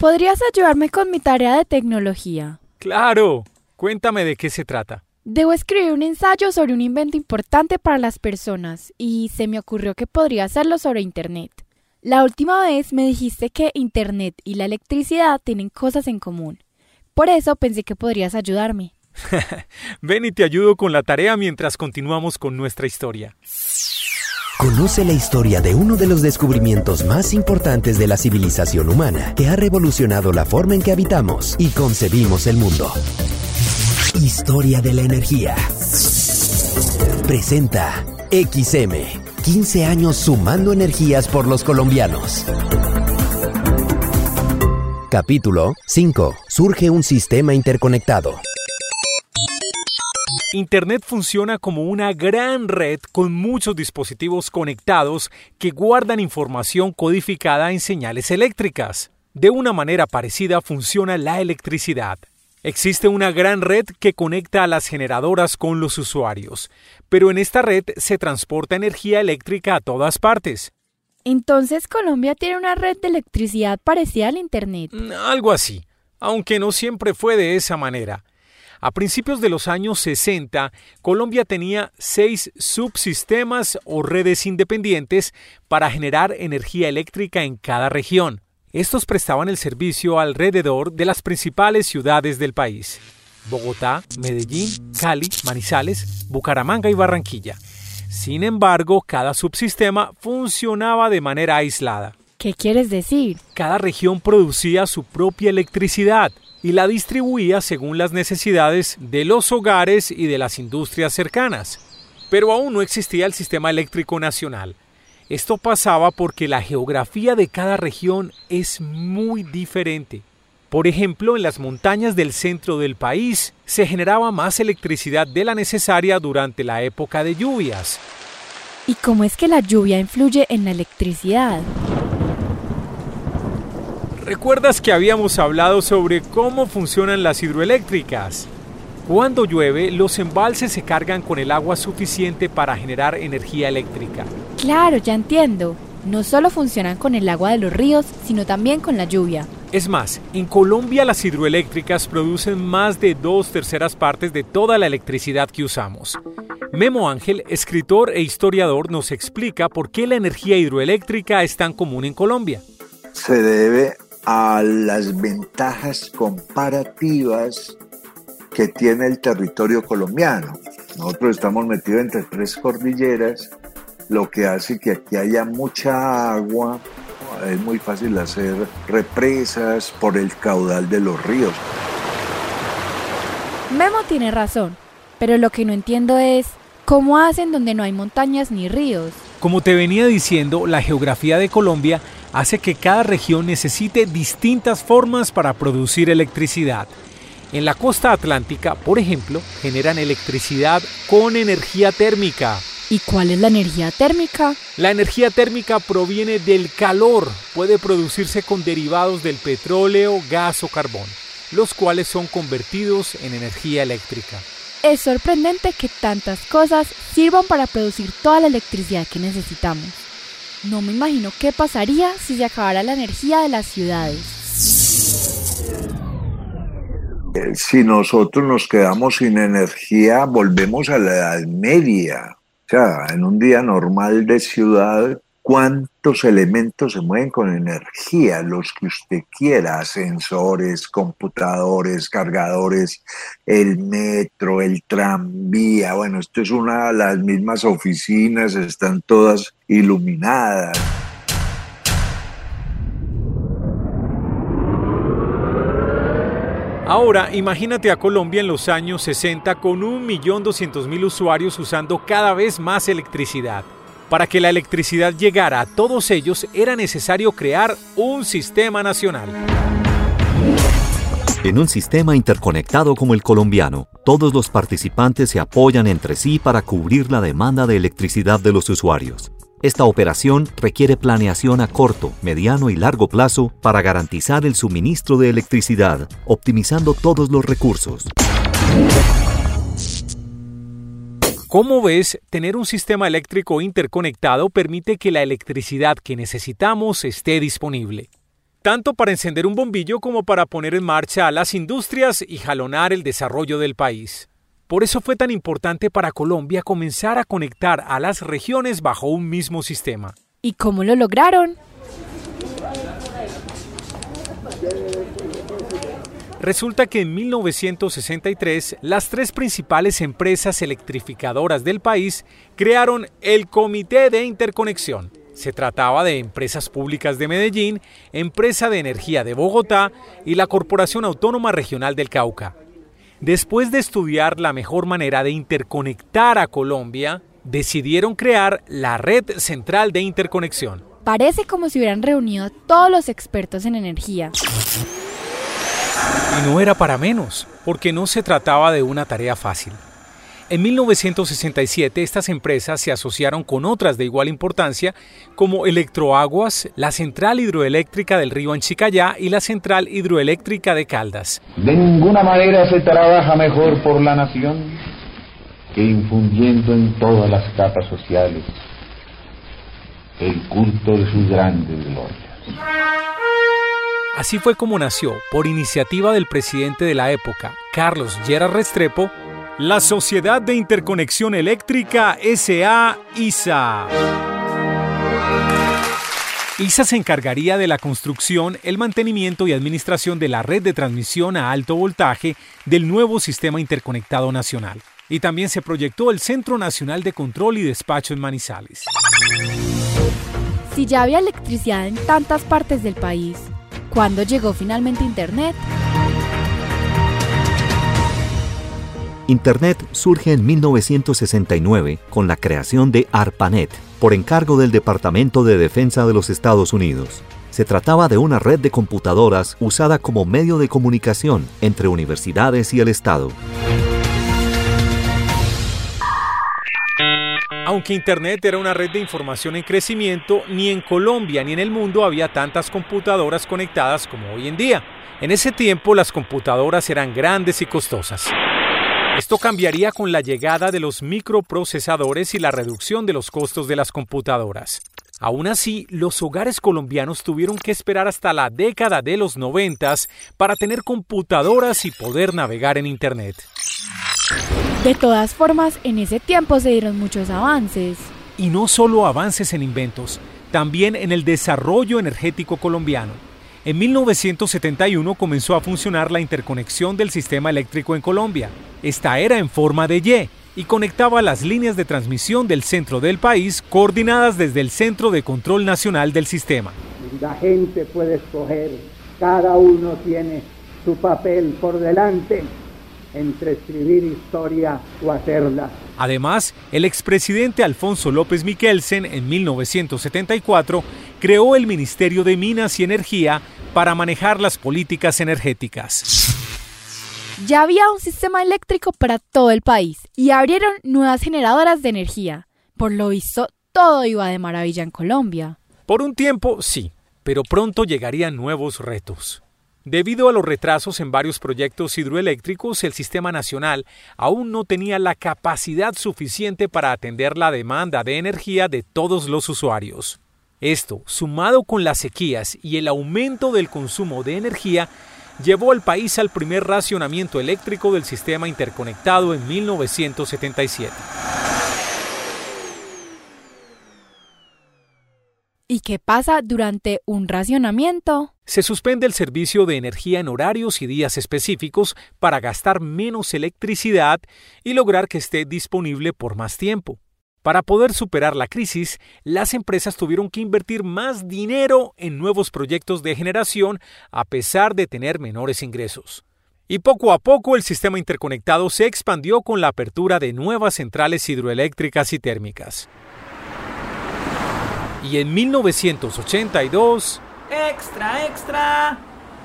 ¿Podrías ayudarme con mi tarea de tecnología? Claro. Cuéntame de qué se trata. Debo escribir un ensayo sobre un invento importante para las personas y se me ocurrió que podría hacerlo sobre Internet. La última vez me dijiste que Internet y la electricidad tienen cosas en común. Por eso pensé que podrías ayudarme. Ven y te ayudo con la tarea mientras continuamos con nuestra historia. Conoce la historia de uno de los descubrimientos más importantes de la civilización humana que ha revolucionado la forma en que habitamos y concebimos el mundo. Historia de la energía. Presenta XM. 15 años sumando energías por los colombianos. Capítulo 5. Surge un sistema interconectado. Internet funciona como una gran red con muchos dispositivos conectados que guardan información codificada en señales eléctricas. De una manera parecida funciona la electricidad. Existe una gran red que conecta a las generadoras con los usuarios, pero en esta red se transporta energía eléctrica a todas partes. Entonces Colombia tiene una red de electricidad parecida al Internet. Mm, algo así, aunque no siempre fue de esa manera. A principios de los años 60, Colombia tenía seis subsistemas o redes independientes para generar energía eléctrica en cada región. Estos prestaban el servicio alrededor de las principales ciudades del país. Bogotá, Medellín, Cali, Manizales, Bucaramanga y Barranquilla. Sin embargo, cada subsistema funcionaba de manera aislada. ¿Qué quieres decir? Cada región producía su propia electricidad y la distribuía según las necesidades de los hogares y de las industrias cercanas. Pero aún no existía el sistema eléctrico nacional. Esto pasaba porque la geografía de cada región es muy diferente. Por ejemplo, en las montañas del centro del país se generaba más electricidad de la necesaria durante la época de lluvias. ¿Y cómo es que la lluvia influye en la electricidad? ¿Recuerdas que habíamos hablado sobre cómo funcionan las hidroeléctricas? Cuando llueve, los embalses se cargan con el agua suficiente para generar energía eléctrica. Claro, ya entiendo. No solo funcionan con el agua de los ríos, sino también con la lluvia. Es más, en Colombia las hidroeléctricas producen más de dos terceras partes de toda la electricidad que usamos. Memo Ángel, escritor e historiador, nos explica por qué la energía hidroeléctrica es tan común en Colombia. Se debe a las ventajas comparativas que tiene el territorio colombiano. Nosotros estamos metidos entre tres cordilleras, lo que hace que aquí haya mucha agua, es muy fácil hacer represas por el caudal de los ríos. Memo tiene razón, pero lo que no entiendo es cómo hacen donde no hay montañas ni ríos. Como te venía diciendo, la geografía de Colombia hace que cada región necesite distintas formas para producir electricidad. En la costa atlántica, por ejemplo, generan electricidad con energía térmica. ¿Y cuál es la energía térmica? La energía térmica proviene del calor. Puede producirse con derivados del petróleo, gas o carbón, los cuales son convertidos en energía eléctrica. Es sorprendente que tantas cosas sirvan para producir toda la electricidad que necesitamos. No me imagino qué pasaría si se acabara la energía de las ciudades. Eh, si nosotros nos quedamos sin energía, volvemos a la Edad Media. O sea, en un día normal de ciudad, cuántos elementos se mueven con energía, los que usted quiera, ascensores, computadores, cargadores, el metro, el tranvía, bueno, esto es una de las mismas oficinas, están todas iluminadas. Ahora, imagínate a Colombia en los años 60 con 1.200.000 usuarios usando cada vez más electricidad. Para que la electricidad llegara a todos ellos era necesario crear un sistema nacional. En un sistema interconectado como el colombiano, todos los participantes se apoyan entre sí para cubrir la demanda de electricidad de los usuarios. Esta operación requiere planeación a corto, mediano y largo plazo para garantizar el suministro de electricidad, optimizando todos los recursos. Como ves, tener un sistema eléctrico interconectado permite que la electricidad que necesitamos esté disponible. tanto para encender un bombillo como para poner en marcha a las industrias y jalonar el desarrollo del país. Por eso fue tan importante para Colombia comenzar a conectar a las regiones bajo un mismo sistema. ¿Y cómo lo lograron? Resulta que en 1963 las tres principales empresas electrificadoras del país crearon el Comité de Interconexión. Se trataba de Empresas Públicas de Medellín, Empresa de Energía de Bogotá y la Corporación Autónoma Regional del Cauca. Después de estudiar la mejor manera de interconectar a Colombia, decidieron crear la Red Central de Interconexión. Parece como si hubieran reunido a todos los expertos en energía. Y no era para menos, porque no se trataba de una tarea fácil. En 1967 estas empresas se asociaron con otras de igual importancia como Electroaguas, la Central Hidroeléctrica del Río Anchicayá y la Central Hidroeléctrica de Caldas. De ninguna manera se trabaja mejor por la nación que infundiendo en todas las capas sociales el culto de sus grandes glorias. Así fue como nació, por iniciativa del presidente de la época, Carlos Gerard Restrepo, la Sociedad de Interconexión Eléctrica SA ISA. ISA se encargaría de la construcción, el mantenimiento y administración de la red de transmisión a alto voltaje del nuevo sistema interconectado nacional. Y también se proyectó el Centro Nacional de Control y Despacho en Manizales. Si ya había electricidad en tantas partes del país, ¿cuándo llegó finalmente Internet? Internet surge en 1969 con la creación de ARPANET por encargo del Departamento de Defensa de los Estados Unidos. Se trataba de una red de computadoras usada como medio de comunicación entre universidades y el Estado. Aunque Internet era una red de información en crecimiento, ni en Colombia ni en el mundo había tantas computadoras conectadas como hoy en día. En ese tiempo las computadoras eran grandes y costosas. Esto cambiaría con la llegada de los microprocesadores y la reducción de los costos de las computadoras. Aún así, los hogares colombianos tuvieron que esperar hasta la década de los noventas para tener computadoras y poder navegar en Internet. De todas formas, en ese tiempo se dieron muchos avances. Y no solo avances en inventos, también en el desarrollo energético colombiano. En 1971 comenzó a funcionar la interconexión del sistema eléctrico en Colombia. Esta era en forma de Y y conectaba las líneas de transmisión del centro del país coordinadas desde el Centro de Control Nacional del Sistema. La gente puede escoger, cada uno tiene su papel por delante entre escribir historia o hacerla. Además, el expresidente Alfonso López Miquelsen en 1974 creó el Ministerio de Minas y Energía para manejar las políticas energéticas. Ya había un sistema eléctrico para todo el país y abrieron nuevas generadoras de energía. Por lo visto, todo iba de maravilla en Colombia. Por un tiempo, sí, pero pronto llegarían nuevos retos. Debido a los retrasos en varios proyectos hidroeléctricos, el sistema nacional aún no tenía la capacidad suficiente para atender la demanda de energía de todos los usuarios. Esto, sumado con las sequías y el aumento del consumo de energía, llevó al país al primer racionamiento eléctrico del sistema interconectado en 1977. ¿Y qué pasa durante un racionamiento? Se suspende el servicio de energía en horarios y días específicos para gastar menos electricidad y lograr que esté disponible por más tiempo. Para poder superar la crisis, las empresas tuvieron que invertir más dinero en nuevos proyectos de generación a pesar de tener menores ingresos. Y poco a poco el sistema interconectado se expandió con la apertura de nuevas centrales hidroeléctricas y térmicas. Y en 1982... ¡Extra, extra!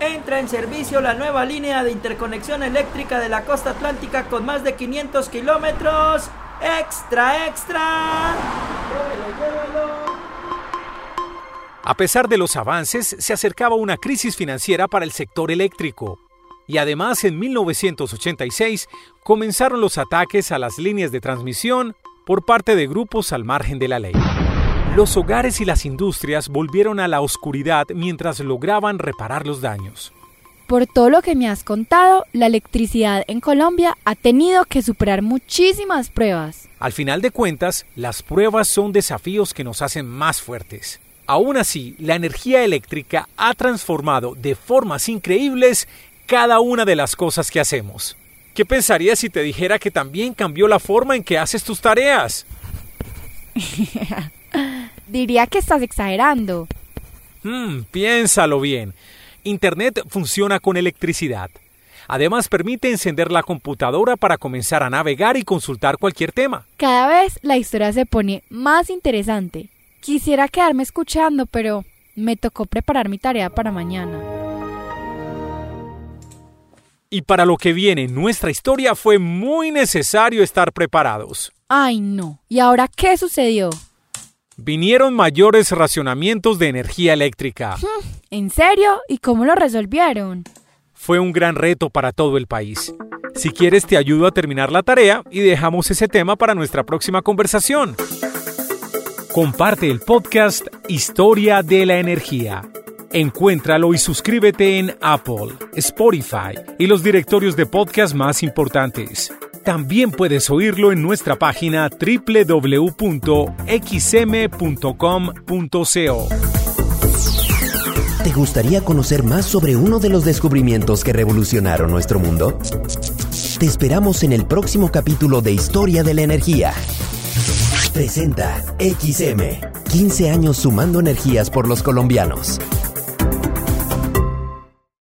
Entra en servicio la nueva línea de interconexión eléctrica de la costa atlántica con más de 500 kilómetros ¡Extra, extra! A pesar de los avances, se acercaba una crisis financiera para el sector eléctrico. Y además, en 1986 comenzaron los ataques a las líneas de transmisión por parte de grupos al margen de la ley. Los hogares y las industrias volvieron a la oscuridad mientras lograban reparar los daños. Por todo lo que me has contado, la electricidad en Colombia ha tenido que superar muchísimas pruebas. Al final de cuentas, las pruebas son desafíos que nos hacen más fuertes. Aún así, la energía eléctrica ha transformado de formas increíbles cada una de las cosas que hacemos. ¿Qué pensarías si te dijera que también cambió la forma en que haces tus tareas? Diría que estás exagerando. Hmm, piénsalo bien. Internet funciona con electricidad. Además permite encender la computadora para comenzar a navegar y consultar cualquier tema. Cada vez la historia se pone más interesante. Quisiera quedarme escuchando, pero me tocó preparar mi tarea para mañana. Y para lo que viene en nuestra historia fue muy necesario estar preparados. Ay, no. ¿Y ahora qué sucedió? Vinieron mayores racionamientos de energía eléctrica. ¿En serio? ¿Y cómo lo resolvieron? Fue un gran reto para todo el país. Si quieres te ayudo a terminar la tarea y dejamos ese tema para nuestra próxima conversación. Comparte el podcast Historia de la Energía. Encuéntralo y suscríbete en Apple, Spotify y los directorios de podcast más importantes. También puedes oírlo en nuestra página www.xm.com.co. ¿Te gustaría conocer más sobre uno de los descubrimientos que revolucionaron nuestro mundo? Te esperamos en el próximo capítulo de Historia de la Energía. Presenta XM, 15 años sumando energías por los colombianos.